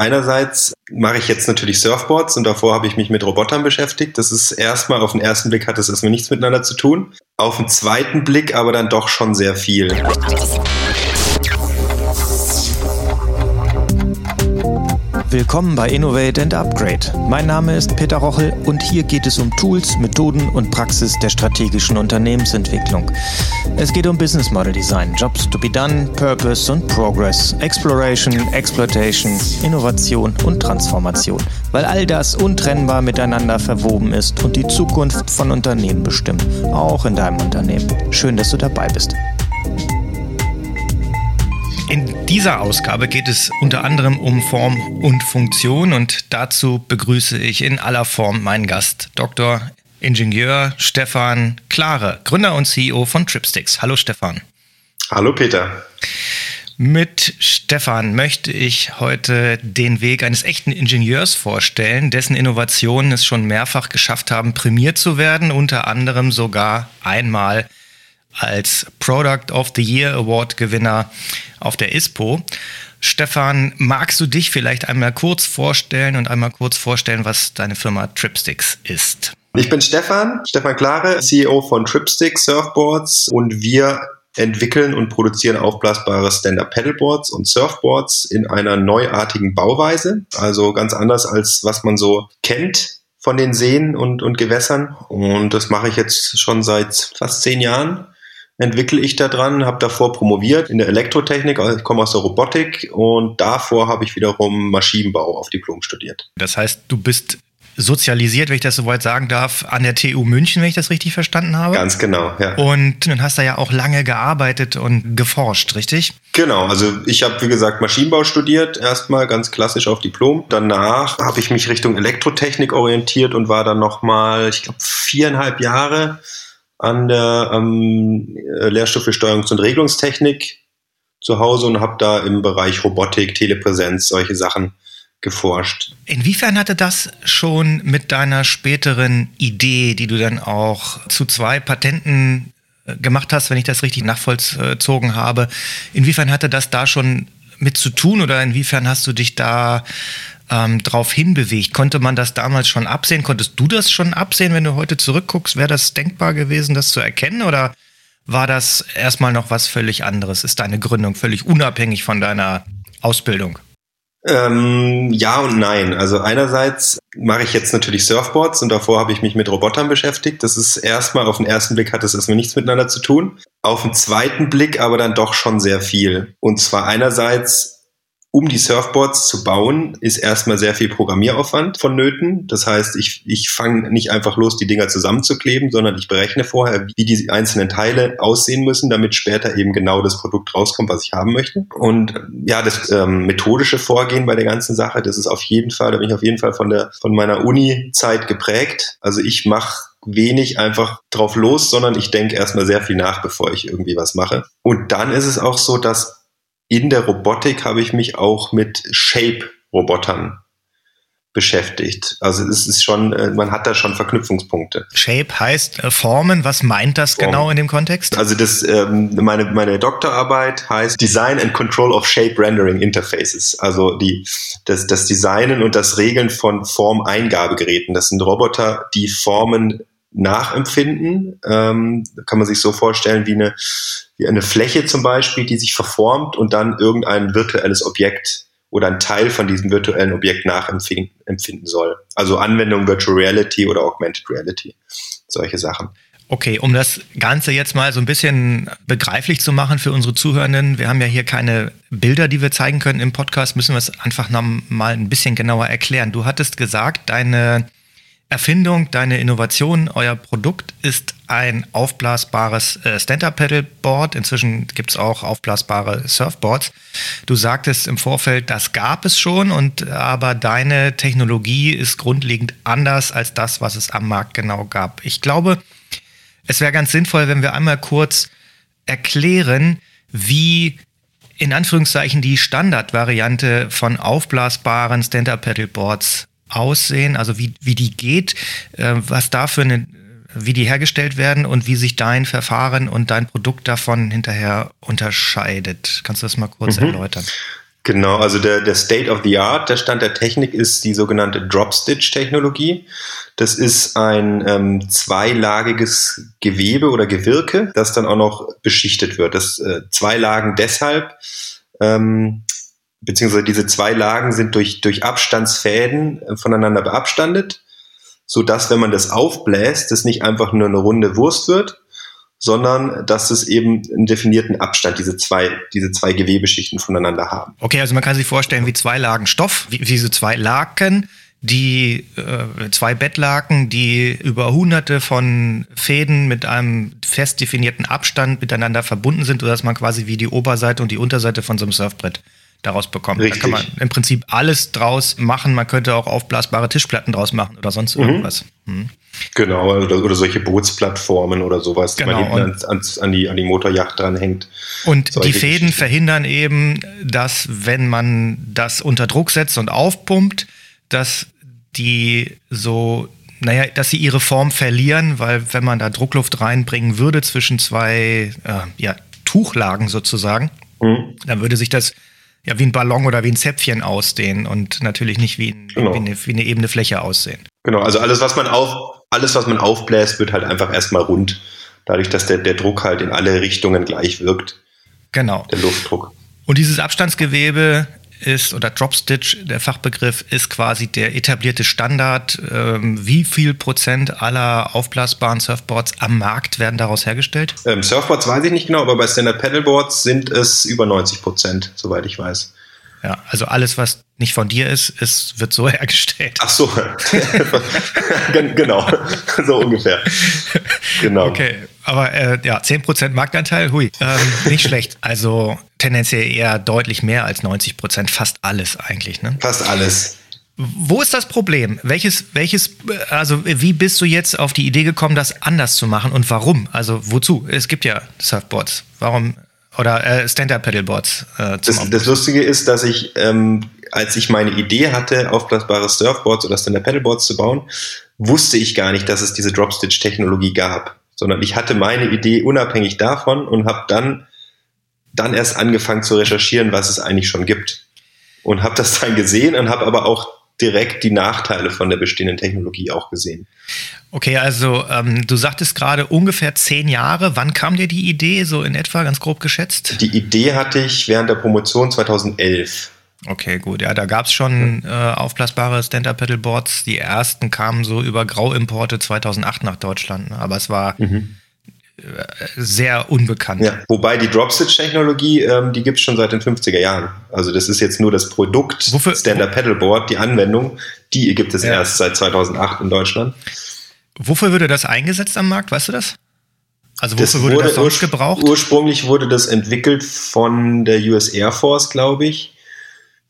Einerseits mache ich jetzt natürlich Surfboards und davor habe ich mich mit Robotern beschäftigt. Das ist erstmal, auf den ersten Blick hat das erstmal nichts miteinander zu tun. Auf den zweiten Blick aber dann doch schon sehr viel. Willkommen bei Innovate and Upgrade. Mein Name ist Peter Rochel und hier geht es um Tools, Methoden und Praxis der strategischen Unternehmensentwicklung. Es geht um Business Model Design, Jobs to be done, Purpose und Progress, Exploration, Exploitation, Innovation und Transformation, weil all das untrennbar miteinander verwoben ist und die Zukunft von Unternehmen bestimmt, auch in deinem Unternehmen. Schön, dass du dabei bist. In dieser Ausgabe geht es unter anderem um Form und Funktion und dazu begrüße ich in aller Form meinen Gast, Dr. Ingenieur Stefan Klare, Gründer und CEO von Tripsticks. Hallo Stefan. Hallo Peter. Mit Stefan möchte ich heute den Weg eines echten Ingenieurs vorstellen, dessen Innovationen es schon mehrfach geschafft haben, prämiert zu werden, unter anderem sogar einmal als Product of the Year Award Gewinner auf der ISPO. Stefan, magst du dich vielleicht einmal kurz vorstellen und einmal kurz vorstellen, was deine Firma Tripsticks ist? Ich bin Stefan, Stefan Klare, CEO von Tripsticks Surfboards und wir entwickeln und produzieren aufblasbare Stand-Up-Pedalboards und Surfboards in einer neuartigen Bauweise, also ganz anders als was man so kennt von den Seen und, und Gewässern. Und das mache ich jetzt schon seit fast zehn Jahren entwickle ich da dran, habe davor promoviert in der Elektrotechnik, also ich komme aus der Robotik und davor habe ich wiederum Maschinenbau auf Diplom studiert. Das heißt, du bist sozialisiert, wenn ich das soweit sagen darf, an der TU München, wenn ich das richtig verstanden habe. Ganz genau, ja. Und dann hast du ja auch lange gearbeitet und geforscht, richtig? Genau, also ich habe, wie gesagt, Maschinenbau studiert, erstmal ganz klassisch auf Diplom. Danach habe ich mich Richtung Elektrotechnik orientiert und war dann nochmal, ich glaube, viereinhalb Jahre an der ähm, Lehrstuhl für Steuerungs- und Regelungstechnik zu Hause und habe da im Bereich Robotik, Telepräsenz, solche Sachen geforscht. Inwiefern hatte das schon mit deiner späteren Idee, die du dann auch zu zwei Patenten äh, gemacht hast, wenn ich das richtig nachvollzogen habe, inwiefern hatte das da schon mit zu tun oder inwiefern hast du dich da ähm, drauf hinbewegt. Konnte man das damals schon absehen? Konntest du das schon absehen, wenn du heute zurückguckst? Wäre das denkbar gewesen, das zu erkennen? Oder war das erstmal noch was völlig anderes? Ist deine Gründung völlig unabhängig von deiner Ausbildung? Ähm, ja und nein. Also einerseits mache ich jetzt natürlich Surfboards und davor habe ich mich mit Robotern beschäftigt. Das ist erstmal, auf den ersten Blick hat es erstmal nichts miteinander zu tun. Auf den zweiten Blick aber dann doch schon sehr viel. Und zwar einerseits um die Surfboards zu bauen, ist erstmal sehr viel Programmieraufwand vonnöten. Das heißt, ich, ich fange nicht einfach los, die Dinger zusammenzukleben, sondern ich berechne vorher, wie die einzelnen Teile aussehen müssen, damit später eben genau das Produkt rauskommt, was ich haben möchte. Und ja, das ähm, methodische Vorgehen bei der ganzen Sache, das ist auf jeden Fall, da bin ich auf jeden Fall von der von meiner Uni-Zeit geprägt. Also ich mache wenig einfach drauf los, sondern ich denke erstmal sehr viel nach, bevor ich irgendwie was mache. Und dann ist es auch so, dass in der Robotik habe ich mich auch mit Shape-Robotern beschäftigt. Also es ist schon, äh, man hat da schon Verknüpfungspunkte. Shape heißt äh, Formen. Was meint das Form. genau in dem Kontext? Also das, ähm, meine, meine Doktorarbeit heißt Design and Control of Shape Rendering Interfaces. Also die, das, das Designen und das Regeln von Formeingabegeräten. Das sind Roboter, die Formen nachempfinden. Ähm, kann man sich so vorstellen wie eine, wie eine Fläche zum Beispiel, die sich verformt und dann irgendein virtuelles Objekt oder ein Teil von diesem virtuellen Objekt nachempfinden soll. Also Anwendung Virtual Reality oder Augmented Reality, solche Sachen. Okay, um das Ganze jetzt mal so ein bisschen begreiflich zu machen für unsere Zuhörenden, wir haben ja hier keine Bilder, die wir zeigen können im Podcast, müssen wir es einfach mal ein bisschen genauer erklären. Du hattest gesagt, deine Erfindung, deine Innovation, euer Produkt ist ein aufblasbares äh, Stand-Up-Pedal-Board. Inzwischen gibt es auch aufblasbare Surfboards. Du sagtest im Vorfeld, das gab es schon, und aber deine Technologie ist grundlegend anders als das, was es am Markt genau gab. Ich glaube, es wäre ganz sinnvoll, wenn wir einmal kurz erklären, wie in Anführungszeichen die Standardvariante von aufblasbaren Stand-Up-Pedal-Boards aussehen, also wie, wie die geht, äh, was da für eine, wie die hergestellt werden und wie sich dein Verfahren und dein Produkt davon hinterher unterscheidet. Kannst du das mal kurz mhm. erläutern? Genau, also der, der State of the Art, der Stand der Technik ist die sogenannte Drop-Stitch-Technologie. Das ist ein ähm, zweilagiges Gewebe oder Gewirke, das dann auch noch beschichtet wird. Das äh, zwei Lagen deshalb, ähm, beziehungsweise diese zwei Lagen sind durch, durch Abstandsfäden äh, voneinander beabstandet, so dass wenn man das aufbläst, das nicht einfach nur eine runde Wurst wird, sondern dass es eben einen definierten Abstand, diese zwei, diese zwei Gewebeschichten voneinander haben. Okay, also man kann sich vorstellen wie zwei Lagen Stoff, wie diese zwei Laken, die äh, zwei Bettlaken, die über hunderte von Fäden mit einem fest definierten Abstand miteinander verbunden sind, sodass man quasi wie die Oberseite und die Unterseite von so einem Surfbrett daraus bekommt. Richtig. Da kann man im Prinzip alles draus machen. Man könnte auch aufblasbare Tischplatten draus machen oder sonst mhm. irgendwas. Mhm. Genau, oder, oder, solche Bootsplattformen oder sowas, genau. die man hinten an, an, die, an die Motorjacht dranhängt. Und solche die Fäden verhindern eben, dass wenn man das unter Druck setzt und aufpumpt, dass die so naja, dass sie ihre Form verlieren, weil wenn man da Druckluft reinbringen würde zwischen zwei äh, ja, Tuchlagen sozusagen, mhm. dann würde sich das ja wie ein Ballon oder wie ein Zäpfchen ausdehnen und natürlich nicht wie, ein, genau. wie, eine, wie eine ebene Fläche aussehen. Genau, also alles, was man auf, alles, was man aufbläst, wird halt einfach erstmal rund. Dadurch, dass der, der Druck halt in alle Richtungen gleich wirkt. Genau. Der Luftdruck. Und dieses Abstandsgewebe ist, oder Dropstitch, der Fachbegriff, ist quasi der etablierte Standard. Ähm, wie viel Prozent aller aufblasbaren Surfboards am Markt werden daraus hergestellt? Ähm, Surfboards weiß ich nicht genau, aber bei Standard Paddleboards sind es über 90 Prozent, soweit ich weiß. Ja, also alles, was nicht von dir ist, ist wird so hergestellt. Ach so, genau, so ungefähr. Genau. Okay, aber äh, ja, 10% Marktanteil, hui, ähm, nicht schlecht. Also tendenziell eher deutlich mehr als 90%, fast alles eigentlich. Ne? Fast alles. Wo ist das Problem? Welches, welches, also wie bist du jetzt auf die Idee gekommen, das anders zu machen und warum? Also wozu? Es gibt ja Surfboards. Warum oder äh, Stand-Up-Pedalboards. Äh, das, das, Lustige ist, dass ich, ähm, als ich meine Idee hatte, aufblasbare Surfboards oder Stand-Up-Pedalboards zu bauen, wusste ich gar nicht, dass es diese Dropstitch-Technologie gab. Sondern ich hatte meine Idee unabhängig davon und habe dann, dann erst angefangen zu recherchieren, was es eigentlich schon gibt. Und habe das dann gesehen und habe aber auch direkt die Nachteile von der bestehenden Technologie auch gesehen. Okay, also ähm, du sagtest gerade ungefähr zehn Jahre. Wann kam dir die Idee, so in etwa, ganz grob geschätzt? Die Idee hatte ich während der Promotion 2011. Okay, gut. Ja, da gab es schon äh, aufblasbare Stand-Up-Pedalboards. Die ersten kamen so über Grauimporte 2008 nach Deutschland. Ne? Aber es war mhm. Äh, sehr unbekannt. Ja, wobei die Dropstitch-Technologie, ähm, die gibt es schon seit den 50er Jahren. Also das ist jetzt nur das Produkt Stand-Up-Pedalboard, die Anwendung, die gibt es ja. erst seit 2008 in Deutschland. Wofür würde das eingesetzt am Markt? Weißt du das? Also wofür wurde, wurde das sonst gebraucht? Ursprünglich wurde das entwickelt von der US Air Force, glaube ich,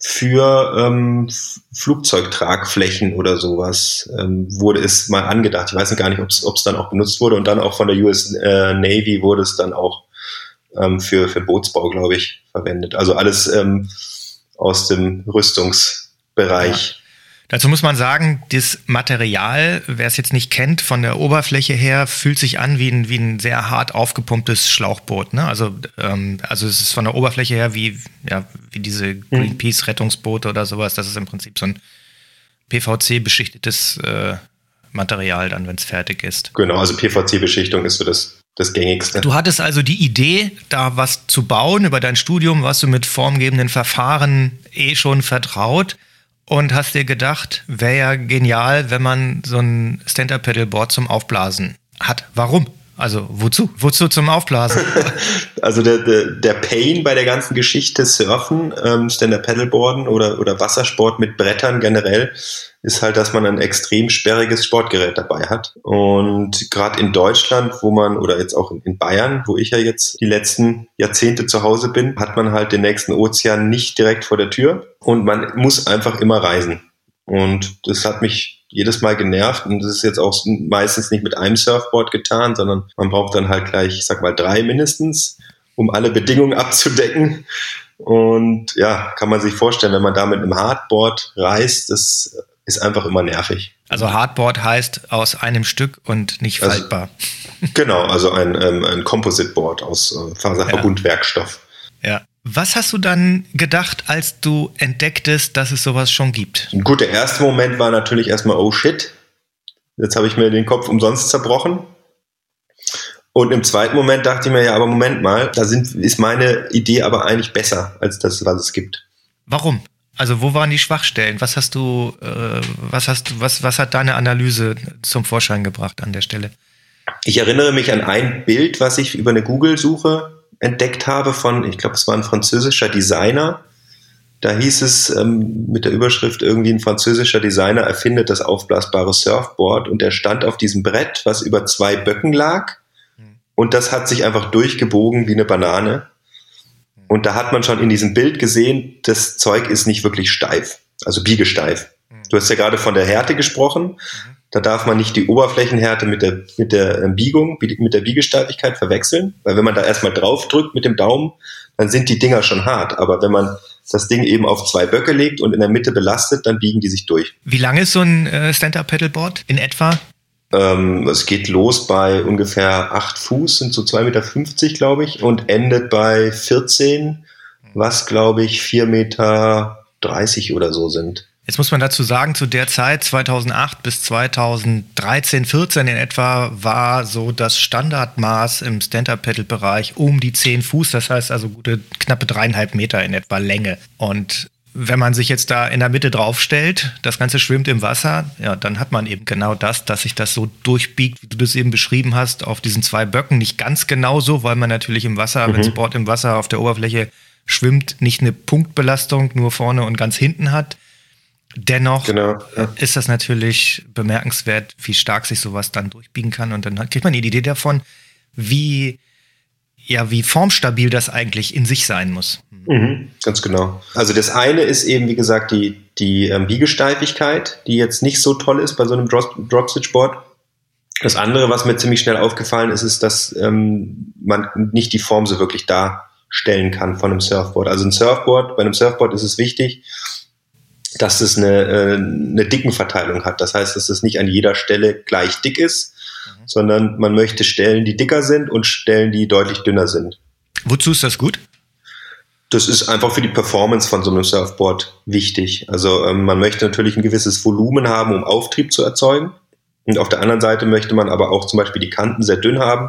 für ähm, Flugzeugtragflächen oder sowas ähm, wurde es mal angedacht. Ich weiß gar nicht, ob es dann auch benutzt wurde und dann auch von der US äh, Navy wurde es dann auch ähm, für, für Bootsbau, glaube ich, verwendet. Also alles ähm, aus dem Rüstungsbereich. Ja. Dazu muss man sagen, das Material, wer es jetzt nicht kennt, von der Oberfläche her, fühlt sich an wie ein, wie ein sehr hart aufgepumptes Schlauchboot. Ne? Also, ähm, also es ist von der Oberfläche her wie, ja, wie diese Greenpeace-Rettungsboote oder sowas. Das ist im Prinzip so ein PVC-beschichtetes äh, Material dann, wenn es fertig ist. Genau, also PVC-Beschichtung ist so das, das gängigste. Du hattest also die Idee, da was zu bauen. Über dein Studium warst du mit formgebenden Verfahren eh schon vertraut und hast dir gedacht, wäre ja genial, wenn man so ein Stand-Up-Pedalboard zum Aufblasen hat. Warum? Also wozu? Wozu zum Aufblasen? also der, der, der Pain bei der ganzen Geschichte Surfen, ähm, Stand-Up-Pedalboarden oder, oder Wassersport mit Brettern generell ist halt, dass man ein extrem sperriges Sportgerät dabei hat. Und gerade in Deutschland, wo man, oder jetzt auch in Bayern, wo ich ja jetzt die letzten Jahrzehnte zu Hause bin, hat man halt den nächsten Ozean nicht direkt vor der Tür und man muss einfach immer reisen. Und das hat mich jedes Mal genervt und das ist jetzt auch meistens nicht mit einem Surfboard getan, sondern man braucht dann halt gleich, ich sag mal, drei mindestens, um alle Bedingungen abzudecken. Und ja, kann man sich vorstellen, wenn man da mit einem Hardboard reist, das ist einfach immer nervig. Also Hardboard heißt aus einem Stück und nicht also, faltbar. Genau, also ein, ähm, ein Composite Board aus äh, Faserverbundwerkstoff. Ja. ja. Was hast du dann gedacht, als du entdecktest, dass es sowas schon gibt? Gut, der erste Moment war natürlich erstmal, oh shit, jetzt habe ich mir den Kopf umsonst zerbrochen. Und im zweiten Moment dachte ich mir, ja, aber Moment mal, da sind, ist meine Idee aber eigentlich besser als das, was es gibt. Warum? Also wo waren die Schwachstellen? Was hast du, äh, was hast du, was, was hat deine Analyse zum Vorschein gebracht an der Stelle? Ich erinnere mich an ein Bild, was ich über eine Google-Suche entdeckt habe von, ich glaube, es war ein französischer Designer. Da hieß es ähm, mit der Überschrift irgendwie ein französischer Designer erfindet das aufblasbare Surfboard und er stand auf diesem Brett, was über zwei Böcken lag und das hat sich einfach durchgebogen wie eine Banane. Und da hat man schon in diesem Bild gesehen, das Zeug ist nicht wirklich steif, also biegesteif. Du hast ja gerade von der Härte gesprochen. Da darf man nicht die Oberflächenhärte mit der, mit der ähm, Biegung, mit der Biegesteifigkeit verwechseln, weil wenn man da erstmal drauf drückt mit dem Daumen, dann sind die Dinger schon hart. Aber wenn man das Ding eben auf zwei Böcke legt und in der Mitte belastet, dann biegen die sich durch. Wie lang ist so ein äh, Stand-Up-Pedalboard in etwa? Ähm, es geht los bei ungefähr acht Fuß, sind so zwei Meter, fünfzig, glaube ich, und endet bei 14, was, glaube ich, vier Meter dreißig oder so sind. Jetzt muss man dazu sagen, zu der Zeit 2008 bis 2013, 14 in etwa war so das Standardmaß im Stand-Up-Pedal-Bereich um die 10 Fuß, das heißt also gute knappe dreieinhalb Meter in etwa Länge. Und wenn man sich jetzt da in der Mitte draufstellt, das Ganze schwimmt im Wasser, ja, dann hat man eben genau das, dass sich das so durchbiegt, wie du das eben beschrieben hast, auf diesen zwei Böcken. Nicht ganz genau so, weil man natürlich im Wasser, mhm. wenn Sport im Wasser auf der Oberfläche schwimmt, nicht eine Punktbelastung nur vorne und ganz hinten hat. Dennoch genau, ja. ist das natürlich bemerkenswert, wie stark sich sowas dann durchbiegen kann. Und dann kriegt man die Idee davon, wie, ja, wie formstabil das eigentlich in sich sein muss. Mhm, ganz genau. Also das eine ist eben, wie gesagt, die, die ähm, Biegesteifigkeit, die jetzt nicht so toll ist bei so einem Drop-Stitch-Board. Das andere, was mir ziemlich schnell aufgefallen ist, ist, dass ähm, man nicht die Form so wirklich darstellen kann von einem Surfboard. Also ein Surfboard, bei einem Surfboard ist es wichtig, dass es eine, äh, eine Dickenverteilung hat. Das heißt, dass es nicht an jeder Stelle gleich dick ist, mhm. sondern man möchte Stellen, die dicker sind und Stellen, die deutlich dünner sind. Wozu ist das gut? Das ist einfach für die Performance von so einem Surfboard wichtig. Also ähm, man möchte natürlich ein gewisses Volumen haben, um Auftrieb zu erzeugen. Und auf der anderen Seite möchte man aber auch zum Beispiel die Kanten sehr dünn haben,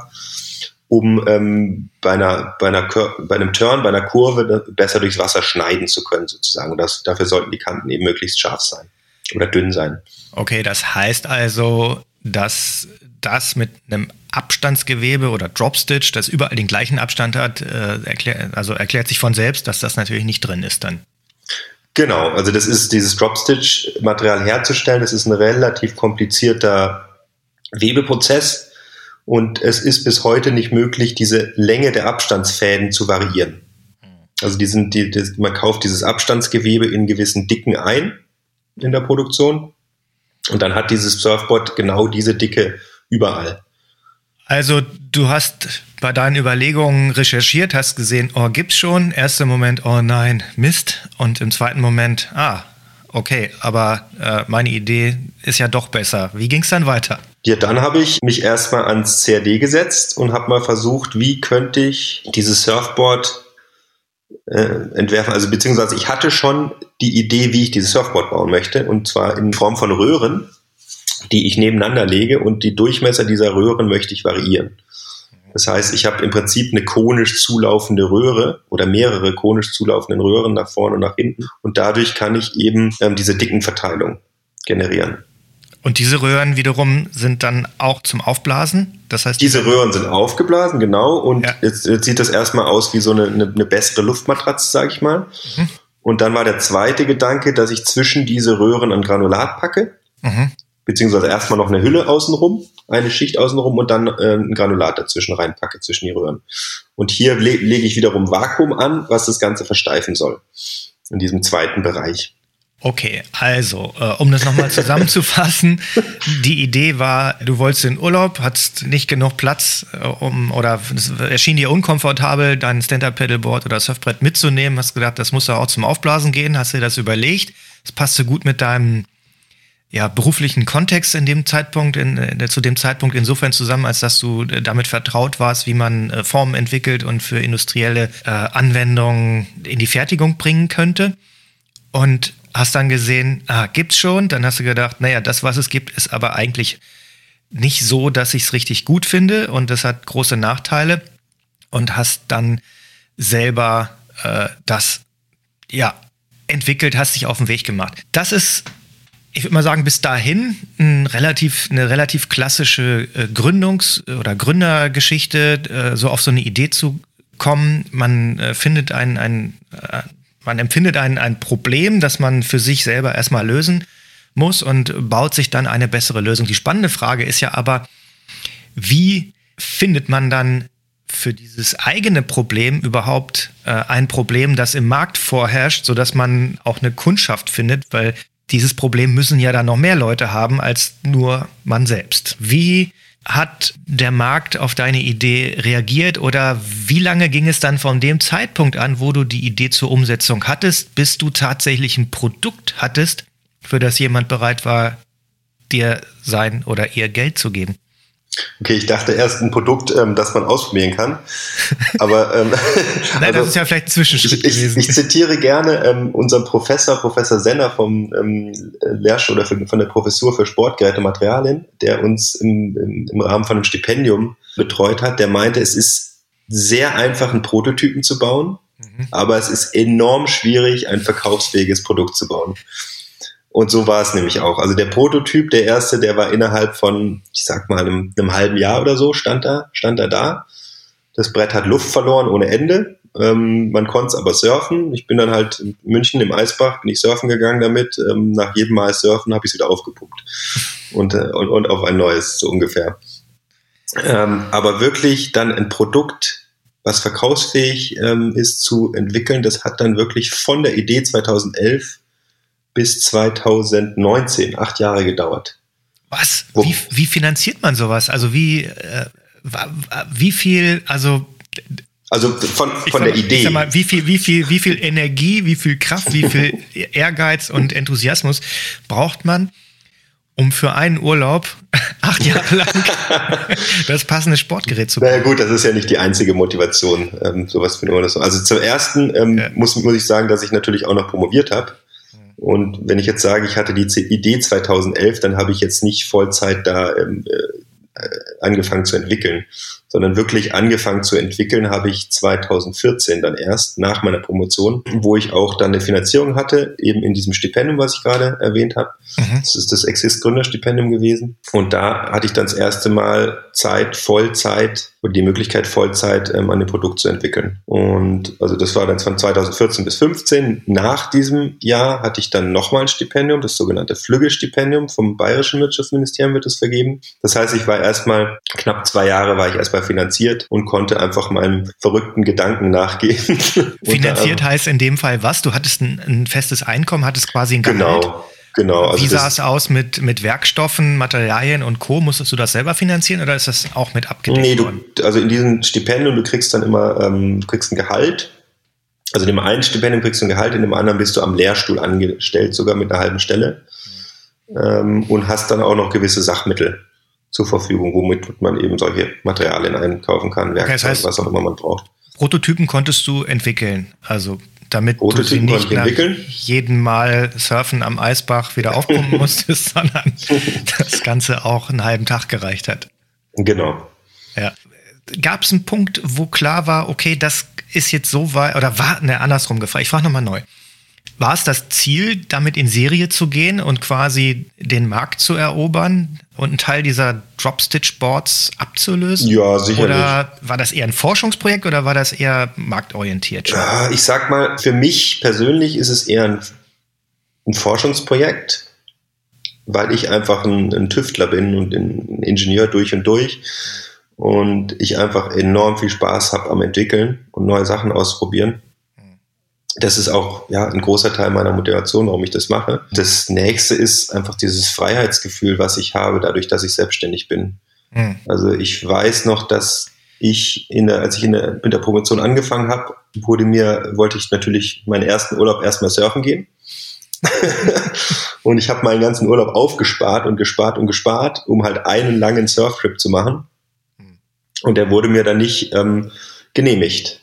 um ähm, bei, einer, bei, einer, bei einem Turn, bei einer Kurve besser durchs Wasser schneiden zu können, sozusagen. Und das, dafür sollten die Kanten eben möglichst scharf sein oder dünn sein. Okay, das heißt also, dass das mit einem Abstandsgewebe oder Dropstitch, das überall den gleichen Abstand hat, äh, erklär, also erklärt sich von selbst, dass das natürlich nicht drin ist dann. Genau, also das ist dieses Dropstitch-Material herzustellen, das ist ein relativ komplizierter Webeprozess und es ist bis heute nicht möglich, diese Länge der Abstandsfäden zu variieren. Also die sind, die, die, man kauft dieses Abstandsgewebe in gewissen Dicken ein in der Produktion und dann hat dieses Surfboard genau diese Dicke überall. Also du hast bei deinen Überlegungen recherchiert, hast gesehen, oh, gibt's schon. Erster Moment, oh nein, Mist. Und im zweiten Moment, ah, okay, aber äh, meine Idee ist ja doch besser. Wie ging's dann weiter? Ja, dann habe ich mich erstmal ans CRD gesetzt und habe mal versucht, wie könnte ich dieses Surfboard äh, entwerfen. Also beziehungsweise ich hatte schon die Idee, wie ich dieses Surfboard bauen möchte, und zwar in Form von Röhren, die ich nebeneinander lege und die Durchmesser dieser Röhren möchte ich variieren. Das heißt, ich habe im Prinzip eine konisch zulaufende Röhre oder mehrere konisch zulaufenden Röhren nach vorne und nach hinten und dadurch kann ich eben ähm, diese Dickenverteilung generieren. Und diese Röhren wiederum sind dann auch zum Aufblasen? Das heißt, diese Röhren sind aufgeblasen, genau. Und ja. jetzt, jetzt, sieht das erstmal aus wie so eine, eine, eine bessere Luftmatratze, sage ich mal. Mhm. Und dann war der zweite Gedanke, dass ich zwischen diese Röhren ein Granulat packe. Mhm. Beziehungsweise erstmal noch eine Hülle außenrum, eine Schicht außenrum und dann äh, ein Granulat dazwischen reinpacke, zwischen die Röhren. Und hier le lege ich wiederum Vakuum an, was das Ganze versteifen soll. In diesem zweiten Bereich. Okay, also, äh, um das nochmal zusammenzufassen, die Idee war, du wolltest in Urlaub, hattest nicht genug Platz, äh, um, oder es erschien dir unkomfortabel, dein Stand-Up-Pedalboard oder Surfbrett mitzunehmen, hast gedacht, das muss ja auch zum Aufblasen gehen, hast dir das überlegt, es passte gut mit deinem ja, beruflichen Kontext in dem Zeitpunkt, in, äh, zu dem Zeitpunkt insofern zusammen, als dass du äh, damit vertraut warst, wie man äh, Formen entwickelt und für industrielle äh, Anwendungen in die Fertigung bringen könnte. Und hast dann gesehen, ah, gibt's schon. Dann hast du gedacht, naja, das, was es gibt, ist aber eigentlich nicht so, dass ich es richtig gut finde und das hat große Nachteile. Und hast dann selber äh, das ja entwickelt, hast dich auf den Weg gemacht. Das ist ich würde mal sagen, bis dahin ein relativ, eine relativ klassische äh, Gründungs- oder Gründergeschichte, äh, so auf so eine Idee zu kommen. Man äh, findet ein, ein äh, man empfindet ein, ein Problem, das man für sich selber erstmal lösen muss und baut sich dann eine bessere Lösung. Die spannende Frage ist ja aber, wie findet man dann für dieses eigene Problem überhaupt äh, ein Problem, das im Markt vorherrscht, sodass man auch eine Kundschaft findet, weil dieses Problem müssen ja dann noch mehr Leute haben als nur man selbst. Wie hat der Markt auf deine Idee reagiert oder wie lange ging es dann von dem Zeitpunkt an, wo du die Idee zur Umsetzung hattest, bis du tatsächlich ein Produkt hattest, für das jemand bereit war, dir sein oder ihr Geld zu geben? Okay, ich dachte erst ein Produkt, ähm, das man ausprobieren kann. Aber ähm, Nein, also, das ist ja vielleicht ein Zwischenschritt ich, gewesen. Ich, ich zitiere gerne ähm, unseren Professor, Professor Senner vom ähm, Lehrstuhl oder von der Professur für Sportgerätematerialien, der uns im, im, im Rahmen von einem Stipendium betreut hat. Der meinte, es ist sehr einfach, einen Prototypen zu bauen, mhm. aber es ist enorm schwierig, ein verkaufsfähiges Produkt zu bauen. Und so war es nämlich auch. Also der Prototyp, der erste, der war innerhalb von, ich sag mal, einem, einem halben Jahr oder so, stand da, stand er da. Das Brett hat Luft verloren ohne Ende. Ähm, man konnte es aber surfen. Ich bin dann halt in München im Eisbach, bin ich surfen gegangen damit. Ähm, nach jedem Mal surfen habe ich es wieder aufgepumpt. Und, äh, und, und auf ein neues, so ungefähr. Ähm, aber wirklich dann ein Produkt, was verkaufsfähig ähm, ist, zu entwickeln, das hat dann wirklich von der Idee 2011 bis 2019, acht Jahre gedauert. Was? Wie, wie finanziert man sowas? Also wie, äh, wie viel, also also von, von der mal, Idee. Mal, wie viel, wie viel, wie viel Energie, wie viel Kraft, wie viel Ehrgeiz und Enthusiasmus braucht man, um für einen Urlaub acht Jahre lang das passende Sportgerät zu bauen? Naja gut, das ist ja nicht die einzige Motivation, ähm, sowas für einen Urlaub. Also zum ersten ähm, ja. muss, muss ich sagen, dass ich natürlich auch noch promoviert habe. Und wenn ich jetzt sage, ich hatte die Idee 2011, dann habe ich jetzt nicht Vollzeit da ähm, äh, angefangen zu entwickeln, sondern wirklich angefangen zu entwickeln habe ich 2014 dann erst nach meiner Promotion, wo ich auch dann eine Finanzierung hatte, eben in diesem Stipendium, was ich gerade erwähnt habe. Mhm. Das ist das Exist Gründerstipendium gewesen. Und da hatte ich dann das erste Mal Zeit, Vollzeit und die Möglichkeit, Vollzeit ähm, an dem Produkt zu entwickeln. Und also das war dann von 2014 bis 15. Nach diesem Jahr hatte ich dann nochmal ein Stipendium, das sogenannte Flüggelstipendium vom Bayerischen Wirtschaftsministerium wird es vergeben. Das heißt, ich war erstmal knapp zwei Jahre war ich erstmal finanziert und konnte einfach meinem verrückten Gedanken nachgehen. Finanziert heißt in dem Fall was? Du hattest ein, ein festes Einkommen, hattest quasi ein Gehalt? Genau. Genau. Also Wie sah es aus mit, mit Werkstoffen, Materialien und Co.? Musstest du das selber finanzieren oder ist das auch mit abgedeckt nee, du, also in diesem Stipendium, du kriegst dann immer, ähm, du kriegst ein Gehalt. Also in dem einen Stipendium kriegst du ein Gehalt, in dem anderen bist du am Lehrstuhl angestellt, sogar mit einer halben Stelle. Ähm, und hast dann auch noch gewisse Sachmittel zur Verfügung, womit man eben solche Materialien einkaufen kann, Werkzeuge, okay, das heißt, was auch immer man braucht. Prototypen konntest du entwickeln, also damit Prototypen du sie nicht nach jeden Mal Surfen am Eisbach wieder aufpumpen musstest, sondern das Ganze auch einen halben Tag gereicht hat. Genau. Ja. Gab es einen Punkt, wo klar war, okay, das ist jetzt so weit, oder war, ne, andersrum gefragt, ich frage nochmal neu. War es das Ziel, damit in Serie zu gehen und quasi den Markt zu erobern und einen Teil dieser Drop-Stitch-Boards abzulösen? Ja, sicherlich. Oder war das eher ein Forschungsprojekt oder war das eher marktorientiert? Ja, ich sag mal, für mich persönlich ist es eher ein, ein Forschungsprojekt, weil ich einfach ein, ein Tüftler bin und ein Ingenieur durch und durch und ich einfach enorm viel Spaß habe am Entwickeln und neue Sachen ausprobieren das ist auch ja, ein großer Teil meiner Motivation, warum ich das mache. Das nächste ist einfach dieses Freiheitsgefühl, was ich habe, dadurch, dass ich selbstständig bin. Mhm. Also ich weiß noch, dass ich in der, als ich in der, mit der Promotion angefangen habe, wurde mir, wollte ich natürlich meinen ersten Urlaub erstmal surfen gehen. Und ich habe meinen ganzen Urlaub aufgespart und gespart und gespart, um halt einen langen Surftrip zu machen. Hm. Und der wurde mir dann nicht ähm, genehmigt.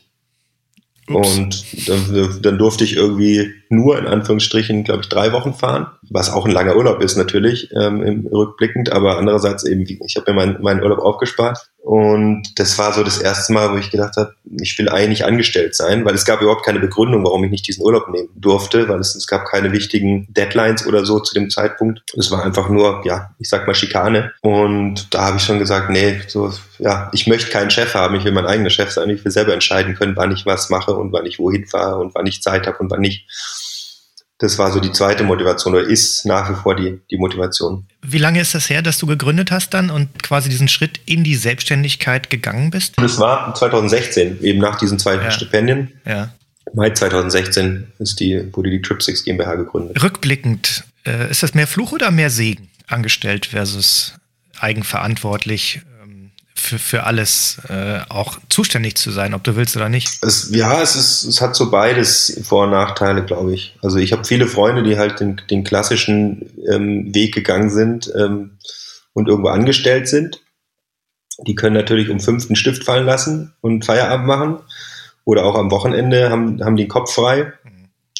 Ups. Und dann, dann, durfte ich irgendwie nur in Anführungsstrichen, glaube ich, drei Wochen fahren, was auch ein langer Urlaub ist natürlich, ähm, rückblickend, aber andererseits eben, ich habe mir meinen, meinen Urlaub aufgespart und das war so das erste Mal, wo ich gedacht habe, ich will eigentlich angestellt sein, weil es gab überhaupt keine Begründung, warum ich nicht diesen Urlaub nehmen durfte, weil es, es gab keine wichtigen Deadlines oder so zu dem Zeitpunkt. Es war einfach nur, ja, ich sag mal Schikane. Und da habe ich schon gesagt, nee, so, ja, ich möchte keinen Chef haben, ich will mein eigener Chef sein, ich will selber entscheiden können, wann ich was mache und wann ich wohin fahre und wann ich Zeit habe und wann nicht. Das war so die zweite Motivation oder ist nach wie vor die, die Motivation. Wie lange ist das her, dass du gegründet hast dann und quasi diesen Schritt in die Selbstständigkeit gegangen bist? Das war 2016, eben nach diesen zwei ja. Stipendien. Ja. Mai 2016 ist die, wurde die Tripsix GmbH gegründet. Rückblickend, äh, ist das mehr Fluch oder mehr Segen, angestellt versus eigenverantwortlich? Für, für alles äh, auch zuständig zu sein, ob du willst oder nicht. Es, ja, es, ist, es hat so beides Vor- und Nachteile, glaube ich. Also ich habe viele Freunde, die halt den, den klassischen ähm, Weg gegangen sind ähm, und irgendwo angestellt sind. Die können natürlich um fünften Stift fallen lassen und Feierabend machen. Oder auch am Wochenende haben, haben den Kopf frei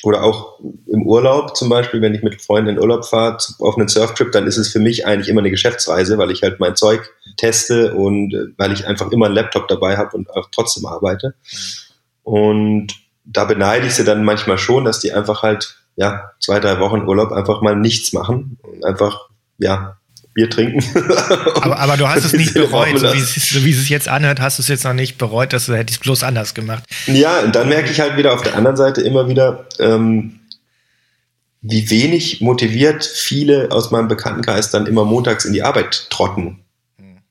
oder auch im Urlaub zum Beispiel, wenn ich mit Freunden in Urlaub fahre, auf einen Surftrip, dann ist es für mich eigentlich immer eine Geschäftsreise, weil ich halt mein Zeug teste und äh, weil ich einfach immer einen Laptop dabei habe und auch trotzdem arbeite. Und da beneide ich sie dann manchmal schon, dass die einfach halt, ja, zwei, drei Wochen Urlaub einfach mal nichts machen und einfach, ja, Bier trinken. aber, aber du hast es nicht bereut, so wie, es, so wie es jetzt anhört, hast du es jetzt noch nicht bereut, dass du hättest bloß anders gemacht. Ja, und dann merke ich halt wieder auf der anderen Seite immer wieder, ähm, wie wenig motiviert viele aus meinem Bekanntenkreis dann immer montags in die Arbeit trotten.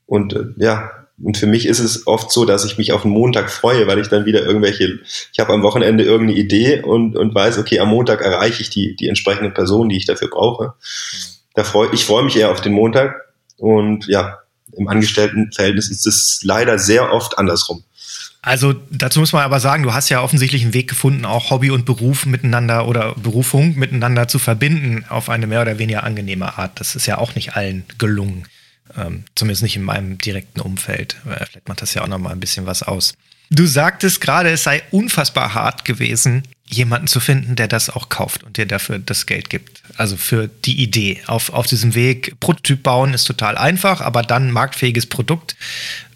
Und äh, ja, und für mich ist es oft so, dass ich mich auf den Montag freue, weil ich dann wieder irgendwelche, ich habe am Wochenende irgendeine Idee und, und weiß, okay, am Montag erreiche ich die, die entsprechende Person, die ich dafür brauche. Da freu, ich freue mich eher auf den Montag und ja, im Angestelltenverhältnis ist es leider sehr oft andersrum. Also dazu muss man aber sagen, du hast ja offensichtlich einen Weg gefunden, auch Hobby und Beruf miteinander oder Berufung miteinander zu verbinden auf eine mehr oder weniger angenehme Art. Das ist ja auch nicht allen gelungen. Ähm, zumindest nicht in meinem direkten Umfeld. Äh, vielleicht macht das ja auch noch mal ein bisschen was aus. Du sagtest gerade, es sei unfassbar hart gewesen, jemanden zu finden, der das auch kauft und dir dafür das Geld gibt. Also für die Idee. Auf, auf diesem Weg, Prototyp bauen ist total einfach, aber dann ein marktfähiges Produkt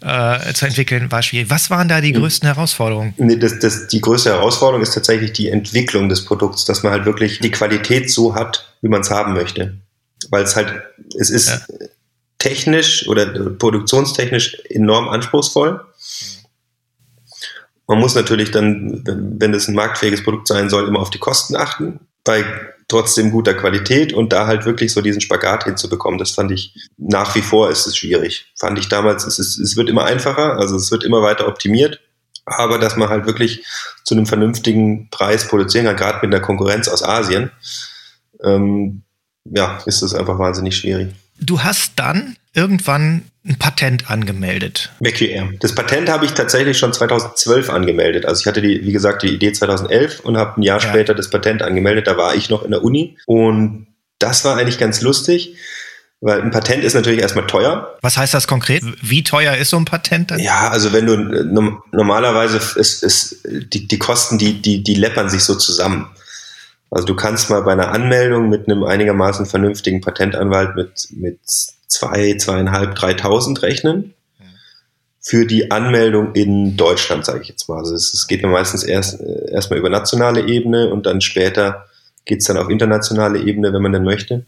äh, zu entwickeln war schwierig. Was waren da die hm. größten Herausforderungen? Nee, das, das, die größte Herausforderung ist tatsächlich die Entwicklung des Produkts, dass man halt wirklich die Qualität so hat, wie man es haben möchte. Weil es halt, es ist ja. Technisch oder produktionstechnisch enorm anspruchsvoll man muss natürlich dann, wenn es ein marktfähiges Produkt sein soll, immer auf die Kosten achten, bei trotzdem guter Qualität und da halt wirklich so diesen Spagat hinzubekommen. Das fand ich nach wie vor ist es schwierig. Fand ich damals, es, ist, es wird immer einfacher, also es wird immer weiter optimiert, aber dass man halt wirklich zu einem vernünftigen Preis produzieren kann, gerade mit der Konkurrenz aus Asien, ähm, ja, ist das einfach wahnsinnig schwierig. Du hast dann irgendwann ein Patent angemeldet. MacQM. Das Patent habe ich tatsächlich schon 2012 angemeldet. Also ich hatte die, wie gesagt, die Idee 2011 und habe ein Jahr ja. später das Patent angemeldet. Da war ich noch in der Uni und das war eigentlich ganz lustig. Weil ein Patent ist natürlich erstmal teuer. Was heißt das konkret? Wie teuer ist so ein Patent dann? Ja, also wenn du normalerweise ist, ist die, die Kosten, die, die, die läppern sich so zusammen. Also du kannst mal bei einer Anmeldung mit einem einigermaßen vernünftigen Patentanwalt mit, mit zwei, zweieinhalb, dreitausend rechnen für die Anmeldung in Deutschland, sage ich jetzt mal. Also es, es geht mir meistens erst äh, erstmal über nationale Ebene und dann später geht's dann auf internationale Ebene, wenn man denn möchte.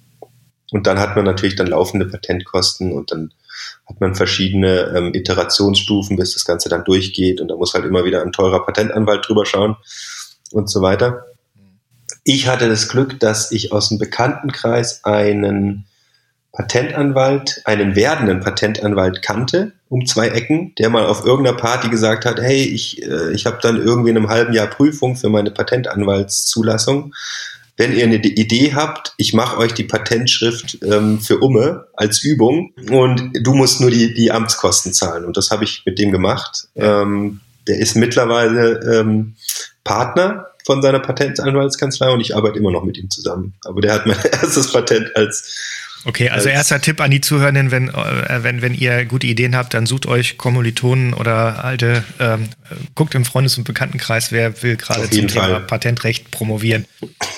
Und dann hat man natürlich dann laufende Patentkosten und dann hat man verschiedene ähm, Iterationsstufen, bis das Ganze dann durchgeht und da muss halt immer wieder ein teurer Patentanwalt drüber schauen und so weiter. Ich hatte das Glück, dass ich aus dem Bekanntenkreis einen Patentanwalt, einen werdenden Patentanwalt kannte, um zwei Ecken, der mal auf irgendeiner Party gesagt hat, hey, ich, äh, ich habe dann irgendwie in einem halben Jahr Prüfung für meine Patentanwaltszulassung. Wenn ihr eine Idee habt, ich mache euch die Patentschrift ähm, für Umme als Übung und du musst nur die, die Amtskosten zahlen. Und das habe ich mit dem gemacht. Ähm, der ist mittlerweile ähm, Partner von seiner Patentanwaltskanzlei und ich arbeite immer noch mit ihm zusammen. Aber der hat mein erstes Patent als Okay, also erster Tipp an die Zuhörenden, wenn, äh, wenn, wenn ihr gute Ideen habt, dann sucht euch Kommilitonen oder alte, ähm, guckt im Freundes- und Bekanntenkreis, wer will gerade zum Thema Fall. Patentrecht promovieren.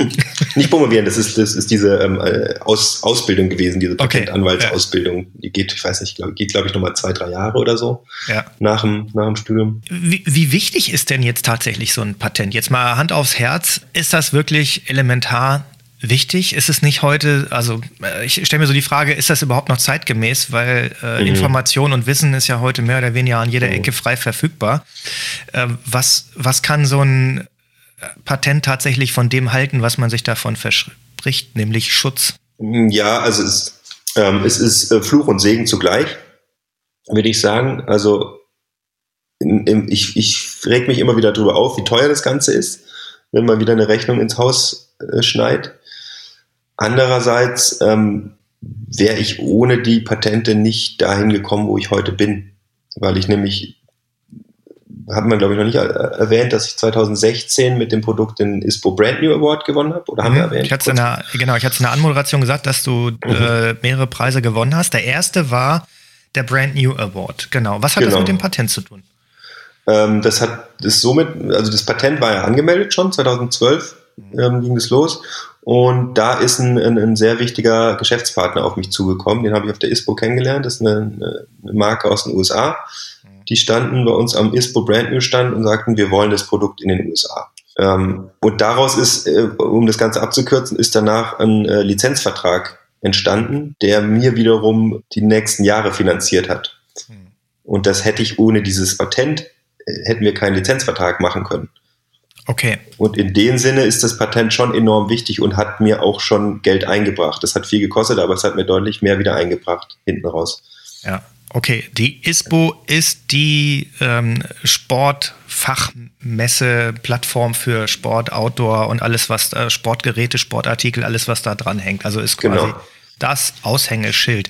Nicht promovieren, das ist, das ist diese ähm, äh, Aus, Ausbildung gewesen, diese Patentanwaltsausbildung. Okay, ja. Die geht, ich weiß nicht, glaub, geht glaube ich nochmal zwei, drei Jahre oder so ja. nach, dem, nach dem Studium. Wie, wie wichtig ist denn jetzt tatsächlich so ein Patent? Jetzt mal Hand aufs Herz, ist das wirklich elementar wichtig? Ist es nicht heute, also äh, ich stelle mir so die Frage, ist das überhaupt noch zeitgemäß? Weil äh, mhm. Information und Wissen ist ja heute mehr oder weniger an jeder mhm. Ecke frei verfügbar. Äh, was, was kann so ein Patent tatsächlich von dem halten, was man sich davon verspricht, nämlich Schutz? Ja, also es, ähm, es ist äh, Fluch und Segen zugleich, würde ich sagen. Also in, in, ich, ich reg mich immer wieder darüber auf, wie teuer das Ganze ist, wenn man wieder eine Rechnung ins Haus äh, schneit. Andererseits ähm, wäre ich ohne die Patente nicht dahin gekommen, wo ich heute bin, weil ich nämlich, hat man glaube ich noch nicht erwähnt, dass ich 2016 mit dem Produkt den ISPO Brand New Award gewonnen habe, oder haben mhm. wir erwähnt? Ich hatte in der, genau, ich hatte in der Anmoderation gesagt, dass du mhm. äh, mehrere Preise gewonnen hast. Der erste war der Brand New Award, genau. Was hat genau. das mit dem Patent zu tun? Ähm, das hat das somit, also das Patent war ja angemeldet schon 2012 mhm. Ähm, ging es los und da ist ein, ein, ein, sehr wichtiger Geschäftspartner auf mich zugekommen. Den habe ich auf der ISPO kennengelernt. Das ist eine, eine Marke aus den USA. Die standen bei uns am ISPO Brand New Stand und sagten, wir wollen das Produkt in den USA. Ähm, und daraus ist, äh, um das Ganze abzukürzen, ist danach ein äh, Lizenzvertrag entstanden, der mir wiederum die nächsten Jahre finanziert hat. Und das hätte ich ohne dieses Patent, äh, hätten wir keinen Lizenzvertrag machen können. Okay. Und in dem Sinne ist das Patent schon enorm wichtig und hat mir auch schon Geld eingebracht. Das hat viel gekostet, aber es hat mir deutlich mehr wieder eingebracht hinten raus. Ja. Okay, die ISPO ist die ähm, Sportfachmesse, Plattform für Sport, Outdoor und alles, was da, Sportgeräte, Sportartikel, alles, was da dran hängt. Also ist quasi genau. das Aushängeschild.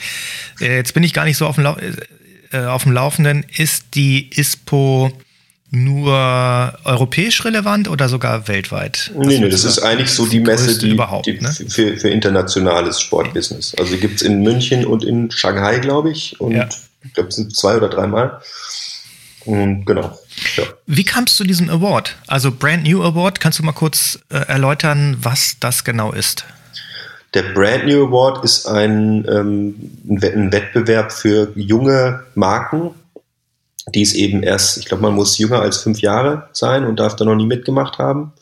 Äh, jetzt bin ich gar nicht so auf dem, Lau äh, auf dem Laufenden. Ist die ISPO nur europäisch relevant oder sogar weltweit? Nee, nee, das ist eigentlich so die Messe, die, überhaupt, die ne? für, für internationales Sportbusiness. Also die gibt es in München und in Shanghai, glaube ich. Und ja. ich glaube, es sind zwei oder dreimal. Und genau. Ja. Wie kamst du zu diesem Award? Also Brand New Award, kannst du mal kurz äh, erläutern, was das genau ist? Der Brand New Award ist ein, ähm, ein Wettbewerb für junge Marken, die ist eben erst, ich glaube, man muss jünger als fünf Jahre sein und darf da noch nie mitgemacht haben.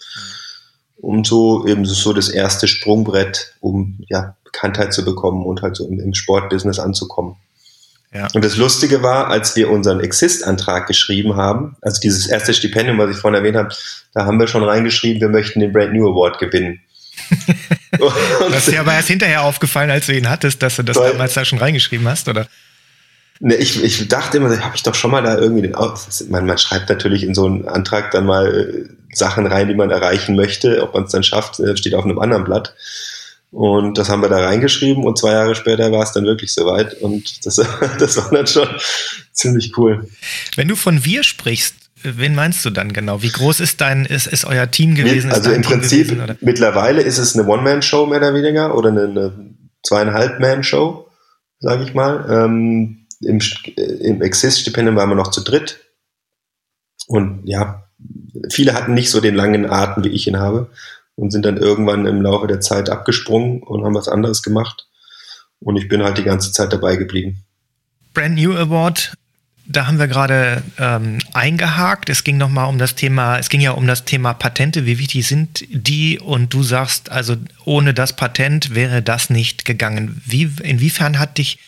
Und so eben so das erste Sprungbrett, um ja, Bekanntheit zu bekommen und halt so im, im Sportbusiness anzukommen. Ja. Und das Lustige war, als wir unseren Exist-Antrag geschrieben haben, also dieses erste Stipendium, was ich vorhin erwähnt habe, da haben wir schon reingeschrieben, wir möchten den Brand New Award gewinnen. das ist dir aber erst hinterher aufgefallen, als du ihn hattest, dass du das damals da schon reingeschrieben hast, oder? Ne, ich, ich dachte immer, habe ich doch schon mal da irgendwie den man, man schreibt natürlich in so einen Antrag dann mal äh, Sachen rein, die man erreichen möchte. Ob man es dann schafft, äh, steht auf einem anderen Blatt. Und das haben wir da reingeschrieben und zwei Jahre später war es dann wirklich soweit. Und das, das war dann schon ziemlich cool. Wenn du von wir sprichst, wen meinst du dann genau? Wie groß ist dein, ist, ist euer Team gewesen? Also im Team Prinzip, gewesen, mittlerweile ist es eine One-Man-Show mehr oder weniger oder eine, eine zweieinhalb-Man-Show, sage ich mal. Ähm, im, im Exist-Stipendium waren wir noch zu dritt. Und ja, viele hatten nicht so den langen Atem, wie ich ihn habe, und sind dann irgendwann im Laufe der Zeit abgesprungen und haben was anderes gemacht. Und ich bin halt die ganze Zeit dabei geblieben. Brand New Award, da haben wir gerade ähm, eingehakt. Es ging nochmal um das Thema, es ging ja um das Thema Patente. Wie wichtig sind die? Und du sagst, also ohne das Patent wäre das nicht gegangen. Wie, inwiefern hat dich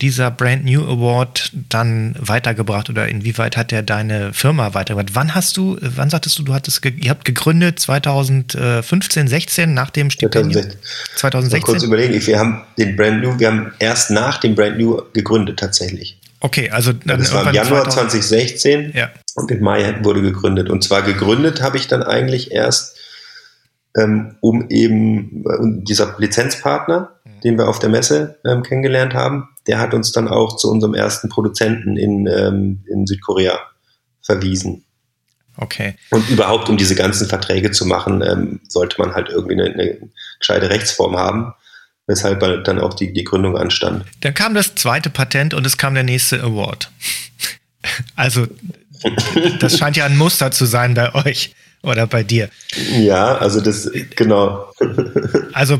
dieser Brand New Award dann weitergebracht oder inwieweit hat er deine Firma weitergebracht? Wann hast du, wann sagtest du, du hattest, ihr habt gegründet 2015, 16 nach dem Stipendium? 2016. 2016. Mal kurz überlegen, wir haben den Brand New, wir haben erst nach dem Brand New gegründet tatsächlich. Okay, also dann das war im Januar 2000, 2016 ja. und im Mai wurde gegründet. Und zwar gegründet habe ich dann eigentlich erst, ähm, um eben äh, dieser Lizenzpartner, mhm. den wir auf der Messe ähm, kennengelernt haben, der hat uns dann auch zu unserem ersten Produzenten in, ähm, in Südkorea verwiesen. okay. Und überhaupt, um diese ganzen Verträge zu machen, ähm, sollte man halt irgendwie eine, eine gescheite Rechtsform haben, weshalb dann auch die, die Gründung anstand. Dann kam das zweite Patent und es kam der nächste Award. Also, das scheint ja ein Muster zu sein bei euch oder bei dir. Ja, also das, genau. Also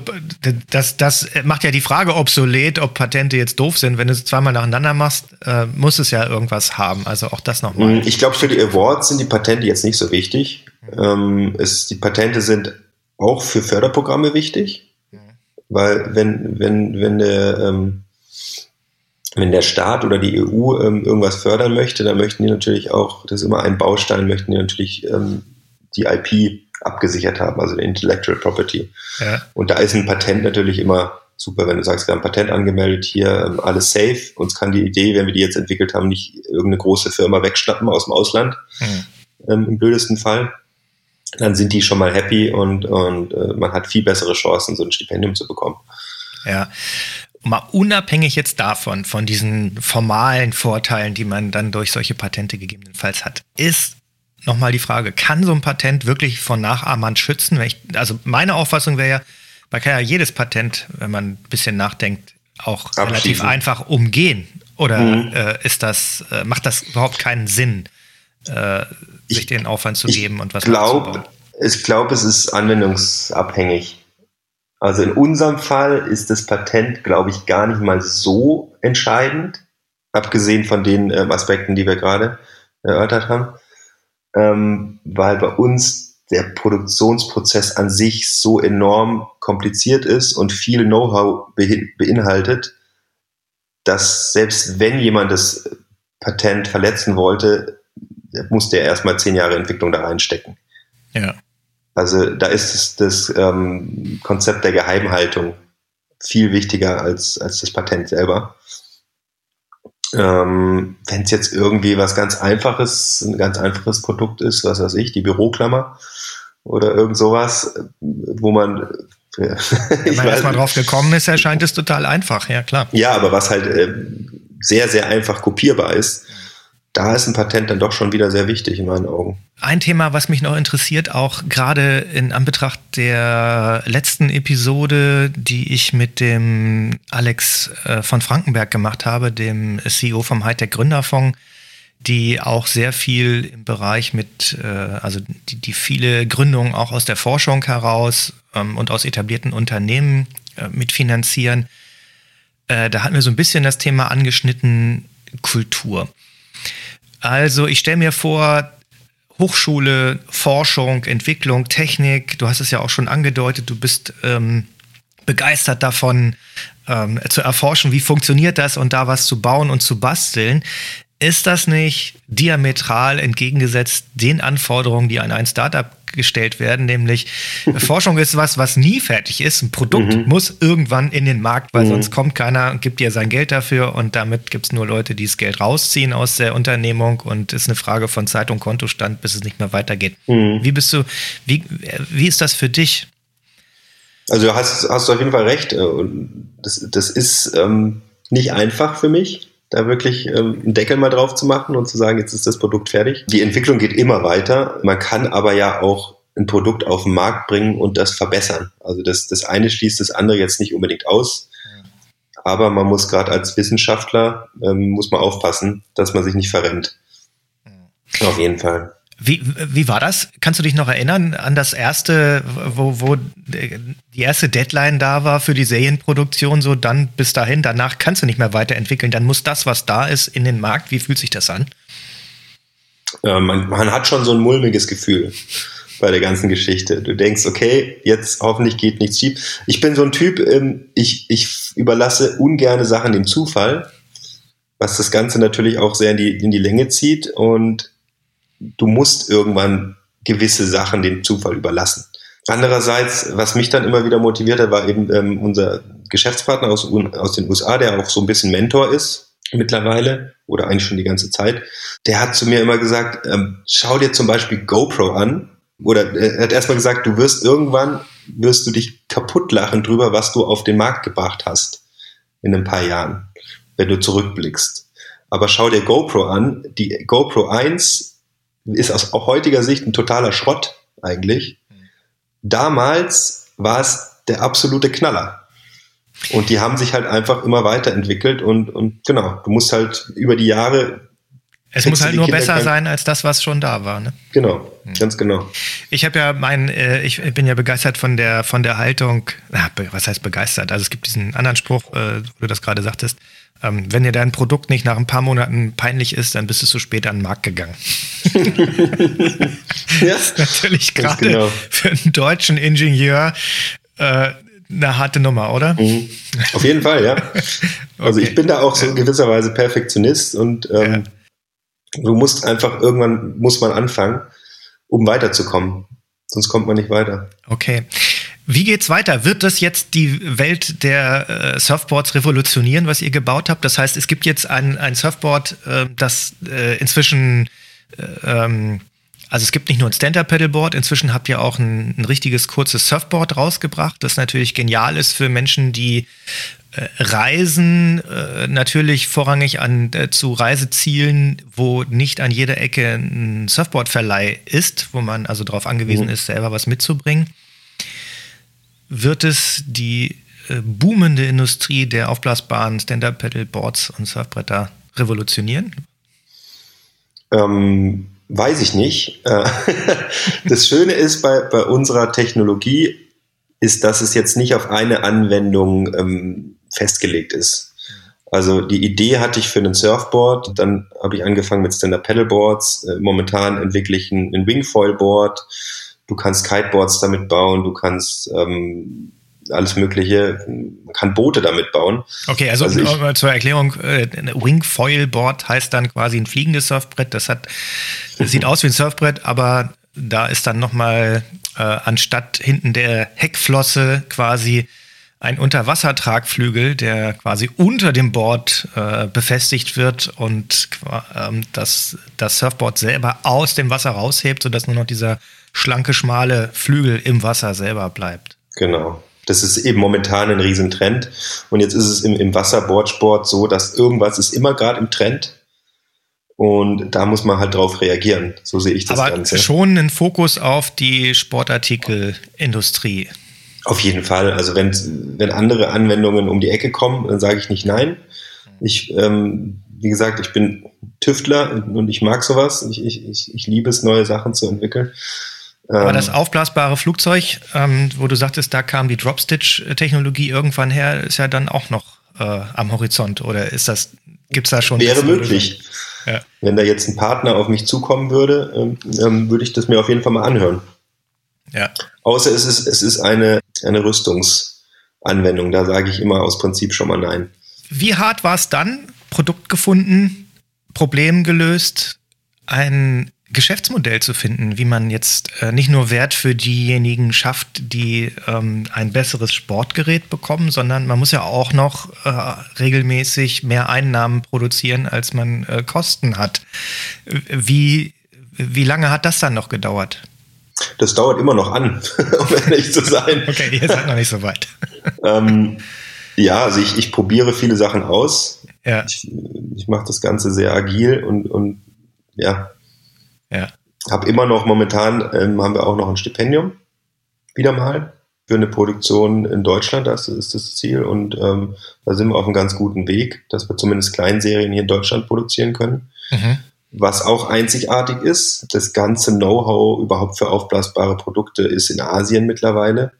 das, das macht ja die Frage obsolet, ob Patente jetzt doof sind. Wenn du es zweimal nacheinander machst, äh, muss es ja irgendwas haben. Also auch das nochmal. Mm, ich glaube, für die Awards sind die Patente jetzt nicht so wichtig. Ähm, es, die Patente sind auch für Förderprogramme wichtig, weil wenn, wenn, wenn der, ähm, wenn der Staat oder die EU ähm, irgendwas fördern möchte, dann möchten die natürlich auch, das ist immer ein Baustein, möchten die natürlich ähm, die IP abgesichert haben, also die Intellectual Property. Ja. Und da ist ein Patent natürlich immer super, wenn du sagst, wir haben ein Patent angemeldet, hier ähm, alles safe. Uns kann die Idee, wenn wir die jetzt entwickelt haben, nicht irgendeine große Firma wegschnappen aus dem Ausland, mhm. ähm, im blödesten Fall. Dann sind die schon mal happy und, und äh, man hat viel bessere Chancen, so ein Stipendium zu bekommen. Ja. Mal unabhängig jetzt davon, von diesen formalen Vorteilen, die man dann durch solche Patente gegebenenfalls hat, ist nochmal die Frage, kann so ein Patent wirklich von Nachahmern schützen? Ich, also meine Auffassung wäre ja, man kann ja jedes Patent, wenn man ein bisschen nachdenkt, auch Abschließen. relativ einfach umgehen. Oder mhm. äh, ist das, äh, macht das überhaupt keinen Sinn, äh, sich ich, den Aufwand zu geben und was glaub, Ich glaube, es ist anwendungsabhängig. Also in unserem Fall ist das Patent, glaube ich, gar nicht mal so entscheidend, abgesehen von den ähm, Aspekten, die wir gerade erörtert haben ähm, weil bei uns der Produktionsprozess an sich so enorm kompliziert ist und viel Know-how beinhaltet, dass selbst wenn jemand das Patent verletzen wollte, musste er erstmal zehn Jahre Entwicklung da reinstecken. Ja. Also da ist das, das ähm, Konzept der Geheimhaltung viel wichtiger als, als das Patent selber. Ähm, Wenn es jetzt irgendwie was ganz Einfaches, ein ganz einfaches Produkt ist, was weiß ich, die Büroklammer oder irgend sowas, wo man ja, Wenn man erstmal drauf gekommen ist, erscheint es total einfach, ja klar. Ja, aber was halt äh, sehr, sehr einfach kopierbar ist, da ist ein Patent dann doch schon wieder sehr wichtig in meinen Augen. Ein Thema, was mich noch interessiert, auch gerade in Anbetracht der letzten Episode, die ich mit dem Alex äh, von Frankenberg gemacht habe, dem CEO vom Hightech Gründerfonds, die auch sehr viel im Bereich mit, äh, also die, die viele Gründungen auch aus der Forschung heraus ähm, und aus etablierten Unternehmen äh, mitfinanzieren. Da hatten wir so ein bisschen das Thema angeschnitten, Kultur. Also ich stelle mir vor, Hochschule, Forschung, Entwicklung, Technik, du hast es ja auch schon angedeutet, du bist ähm, begeistert davon ähm, zu erforschen, wie funktioniert das und da was zu bauen und zu basteln. Ist das nicht diametral entgegengesetzt den Anforderungen, die an ein Startup gestellt werden, nämlich Forschung ist was, was nie fertig ist. Ein Produkt mhm. muss irgendwann in den Markt, weil mhm. sonst kommt keiner und gibt dir sein Geld dafür und damit gibt es nur Leute, die das Geld rausziehen aus der Unternehmung und ist eine Frage von Zeit und Kontostand, bis es nicht mehr weitergeht. Mhm. Wie bist du, wie, wie ist das für dich? Also hast, hast du auf jeden Fall recht. Äh, das, das ist ähm, nicht einfach für mich da wirklich ähm, einen Deckel mal drauf zu machen und zu sagen, jetzt ist das Produkt fertig. Die Entwicklung geht immer weiter. Man kann aber ja auch ein Produkt auf den Markt bringen und das verbessern. Also das, das eine schließt das andere jetzt nicht unbedingt aus. Aber man muss gerade als Wissenschaftler, ähm, muss man aufpassen, dass man sich nicht verrennt. Auf jeden Fall. Wie, wie war das? Kannst du dich noch erinnern an das erste, wo, wo die erste Deadline da war für die Serienproduktion, so dann bis dahin, danach kannst du nicht mehr weiterentwickeln, dann muss das, was da ist, in den Markt. Wie fühlt sich das an? Ja, man, man hat schon so ein mulmiges Gefühl bei der ganzen Geschichte. Du denkst, okay, jetzt hoffentlich geht nichts schief. Ich bin so ein Typ, ähm, ich, ich überlasse ungerne Sachen dem Zufall, was das Ganze natürlich auch sehr in die, in die Länge zieht und du musst irgendwann gewisse Sachen dem Zufall überlassen. Andererseits, was mich dann immer wieder motiviert hat, war eben ähm, unser Geschäftspartner aus, aus den USA, der auch so ein bisschen Mentor ist mittlerweile oder eigentlich schon die ganze Zeit. Der hat zu mir immer gesagt, ähm, schau dir zum Beispiel GoPro an. Oder äh, er hat erstmal gesagt, du wirst irgendwann, wirst du dich kaputt lachen drüber, was du auf den Markt gebracht hast in ein paar Jahren, wenn du zurückblickst. Aber schau dir GoPro an. Die GoPro 1 ist aus heutiger Sicht ein totaler Schrott eigentlich. Damals war es der absolute Knaller. Und die haben sich halt einfach immer weiterentwickelt und, und genau, du musst halt über die Jahre es muss halt nur besser sein als das, was schon da war. Ne? Genau, hm. ganz genau. Ich habe ja mein, äh, ich bin ja begeistert von der von der Haltung. Na, was heißt begeistert? Also es gibt diesen anderen Spruch, äh, wo du das gerade sagtest. Ähm, wenn dir dein Produkt nicht nach ein paar Monaten peinlich ist, dann bist du zu spät an den Markt gegangen. ja, das ist natürlich gerade genau. für einen deutschen Ingenieur äh, eine harte Nummer, oder? Mhm. Auf jeden Fall, ja. Also okay. ich bin da auch so in gewisser Weise Perfektionist und ähm, ja Du musst einfach irgendwann muss man anfangen, um weiterzukommen. Sonst kommt man nicht weiter. Okay. Wie geht's weiter? Wird das jetzt die Welt der äh, Surfboards revolutionieren, was ihr gebaut habt? Das heißt, es gibt jetzt ein, ein Surfboard, äh, das äh, inzwischen, äh, ähm, also es gibt nicht nur ein Stand-Up-Pedalboard, inzwischen habt ihr auch ein, ein richtiges kurzes Surfboard rausgebracht, das natürlich genial ist für Menschen, die äh, Reisen äh, natürlich vorrangig an äh, zu Reisezielen, wo nicht an jeder Ecke ein Surfboardverleih ist, wo man also darauf angewiesen mhm. ist, selber was mitzubringen. Wird es die äh, boomende Industrie der aufblasbaren Stand-Up-Pedalboards und Surfbretter revolutionieren? Ähm, weiß ich nicht. Äh, das Schöne ist bei, bei unserer Technologie, ist, dass es jetzt nicht auf eine Anwendung ähm, festgelegt ist. Also die Idee hatte ich für ein Surfboard, dann habe ich angefangen mit Stand-Up-Pedalboards. Äh, momentan entwickle ich ein, ein Wingfoil-Board. Du kannst Kiteboards damit bauen, du kannst ähm, alles Mögliche, man kann Boote damit bauen. Okay, also, also ich, zur Erklärung, äh, Wingfoil-Board heißt dann quasi ein fliegendes Surfbrett. Das hat, das sieht aus wie ein Surfbrett, aber da ist dann nochmal äh, anstatt hinten der Heckflosse quasi ein Unterwassertragflügel, der quasi unter dem Board äh, befestigt wird und ähm, das, das Surfboard selber aus dem Wasser raushebt, sodass nur noch dieser schlanke, schmale Flügel im Wasser selber bleibt. Genau. Das ist eben momentan ein Riesentrend. Und jetzt ist es im, im Wasserboardsport so, dass irgendwas ist immer gerade im Trend. Und da muss man halt drauf reagieren. So sehe ich das Aber Ganze. Schon ein Fokus auf die Sportartikelindustrie. Auf jeden Fall. Also wenn, wenn andere Anwendungen um die Ecke kommen, dann sage ich nicht nein. Ich, ähm, wie gesagt, ich bin Tüftler und ich mag sowas. Ich, ich, ich liebe es, neue Sachen zu entwickeln. Aber das ähm, aufblasbare Flugzeug, ähm, wo du sagtest, da kam die Dropstitch-Technologie irgendwann her, ist ja dann auch noch äh, am Horizont. Oder ist das, gibt's da schon? Wäre möglich. Ja. Wenn da jetzt ein Partner auf mich zukommen würde, ähm, ähm, würde ich das mir auf jeden Fall mal anhören. Ja. Außer es ist, es ist eine, eine Rüstungsanwendung. Da sage ich immer aus Prinzip schon mal nein. Wie hart war es dann? Produkt gefunden, Problem gelöst, ein Geschäftsmodell zu finden, wie man jetzt äh, nicht nur Wert für diejenigen schafft, die ähm, ein besseres Sportgerät bekommen, sondern man muss ja auch noch äh, regelmäßig mehr Einnahmen produzieren, als man äh, Kosten hat. Wie, wie lange hat das dann noch gedauert? Das dauert immer noch an, um ehrlich zu sein. okay, ihr seid noch nicht so weit. ähm, ja, also ich, ich probiere viele Sachen aus. Ja. Ich, ich mache das Ganze sehr agil und, und ja. Ja. Habe immer noch momentan, ähm, haben wir auch noch ein Stipendium, wieder mal, für eine Produktion in Deutschland, das ist das Ziel. Und ähm, da sind wir auf einem ganz guten Weg, dass wir zumindest Kleinserien hier in Deutschland produzieren können. Mhm. Was auch einzigartig ist, das ganze Know-how überhaupt für aufblasbare Produkte ist in Asien mittlerweile.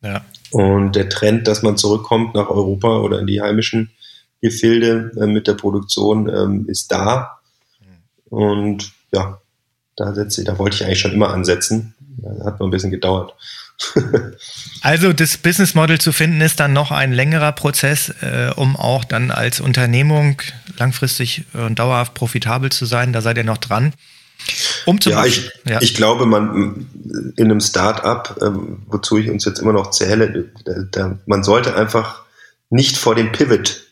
Ja. Und der Trend, dass man zurückkommt nach Europa oder in die heimischen Gefilde äh, mit der Produktion, ähm, ist da. Und ja, da, setze, da wollte ich eigentlich schon immer ansetzen. Das hat nur ein bisschen gedauert. also das Business Model zu finden ist dann noch ein längerer Prozess, äh, um auch dann als Unternehmung langfristig und dauerhaft profitabel zu sein. Da seid ihr noch dran. Um zu ja, ich, ja. ich glaube, man in einem Start-up, ähm, wozu ich uns jetzt immer noch zähle, da, da, man sollte einfach nicht vor dem Pivot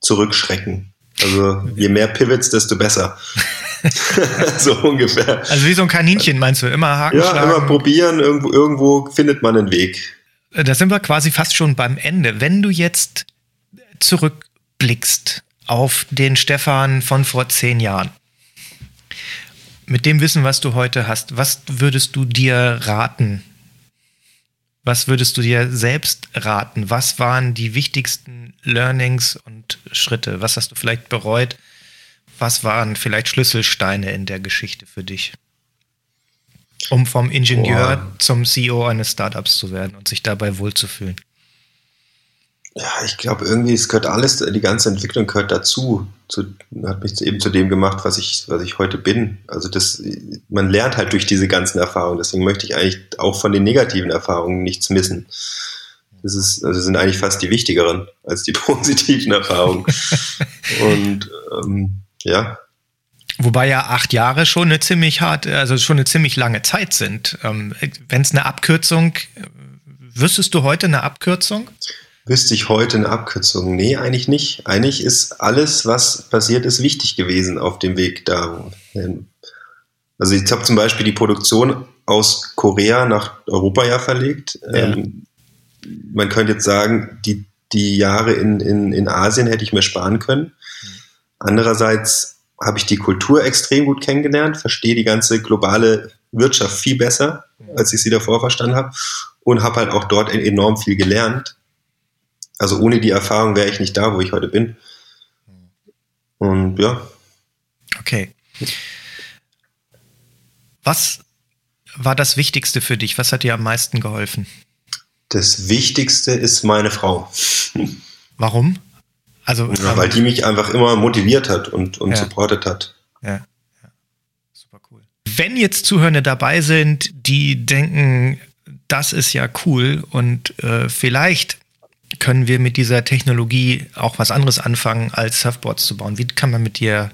zurückschrecken. Also je mehr Pivots, desto besser. so ungefähr. Also wie so ein Kaninchen meinst du? Immer Haken Ja, schlagen. immer probieren, irgendwo, irgendwo findet man einen Weg. Da sind wir quasi fast schon beim Ende. Wenn du jetzt zurückblickst auf den Stefan von vor zehn Jahren Mit dem Wissen, was du heute hast, was würdest du dir raten? Was würdest du dir selbst raten? Was waren die wichtigsten Learnings und Schritte? Was hast du vielleicht bereut? Was waren vielleicht Schlüsselsteine in der Geschichte für dich? Um vom Ingenieur Boah. zum CEO eines Startups zu werden und sich dabei wohlzufühlen. Ja, ich glaube irgendwie, es gehört alles, die ganze Entwicklung gehört dazu. Zu, hat mich eben zu dem gemacht, was ich, was ich heute bin. Also das, man lernt halt durch diese ganzen Erfahrungen. Deswegen möchte ich eigentlich auch von den negativen Erfahrungen nichts missen. Das ist, also sind eigentlich fast die wichtigeren als die positiven Erfahrungen. Und ähm, ja. Wobei ja acht Jahre schon eine ziemlich hart, also schon eine ziemlich lange Zeit sind. Ähm, Wenn es eine Abkürzung, wüsstest du heute eine Abkürzung? Wüsste ich heute eine Abkürzung? Nee, eigentlich nicht. Eigentlich ist alles, was passiert ist, wichtig gewesen auf dem Weg dahin. Also ich habe zum Beispiel die Produktion aus Korea nach Europa ja verlegt. Ja. Ähm, man könnte jetzt sagen, die, die Jahre in, in, in Asien hätte ich mir sparen können. Andererseits habe ich die Kultur extrem gut kennengelernt, verstehe die ganze globale Wirtschaft viel besser, als ich sie davor verstanden habe und habe halt auch dort enorm viel gelernt also ohne die Erfahrung wäre ich nicht da, wo ich heute bin. Und ja. Okay. Was war das Wichtigste für dich? Was hat dir am meisten geholfen? Das Wichtigste ist meine Frau. Warum? Also, ja, weil die mich einfach immer motiviert hat und, und ja. supportet hat. Ja. ja. Super cool. Wenn jetzt Zuhörende dabei sind, die denken, das ist ja cool und äh, vielleicht können wir mit dieser Technologie auch was anderes anfangen, als Surfboards zu bauen? Wie kann man mit dir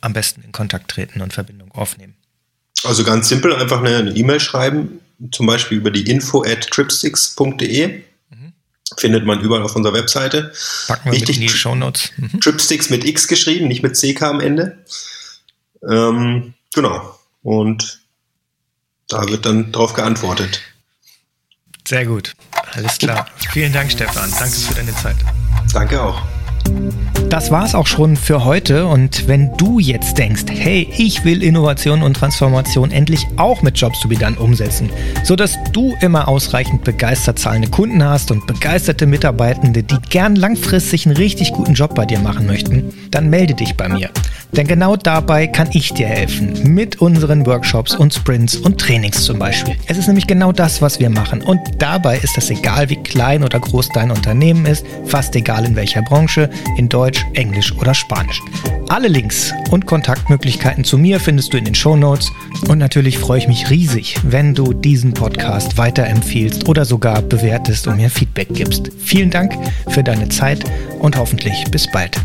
am besten in Kontakt treten und Verbindung aufnehmen? Also ganz simpel, einfach eine E-Mail schreiben, zum Beispiel über die info at tripsticks.de. Findet man überall auf unserer Webseite. Packen wir Wichtig, in die Show Notes. Mhm. Tripsticks mit X geschrieben, nicht mit CK am Ende. Ähm, genau. Und da wird dann drauf geantwortet. Sehr gut. Alles klar. Vielen Dank, Stefan. Danke für deine Zeit. Danke auch. Das war's auch schon für heute und wenn du jetzt denkst, hey, ich will Innovation und Transformation endlich auch mit Jobs to be done umsetzen, sodass du immer ausreichend begeistert zahlende Kunden hast und begeisterte Mitarbeitende, die gern langfristig einen richtig guten Job bei dir machen möchten, dann melde dich bei mir. Denn genau dabei kann ich dir helfen. Mit unseren Workshops und Sprints und Trainings zum Beispiel. Es ist nämlich genau das, was wir machen. Und dabei ist es egal, wie klein oder groß dein Unternehmen ist, fast egal in welcher Branche, in Deutsch, Englisch oder Spanisch. Alle Links und Kontaktmöglichkeiten zu mir findest du in den Show Notes. Und natürlich freue ich mich riesig, wenn du diesen Podcast weiterempfiehlst oder sogar bewertest und mir Feedback gibst. Vielen Dank für deine Zeit und hoffentlich bis bald.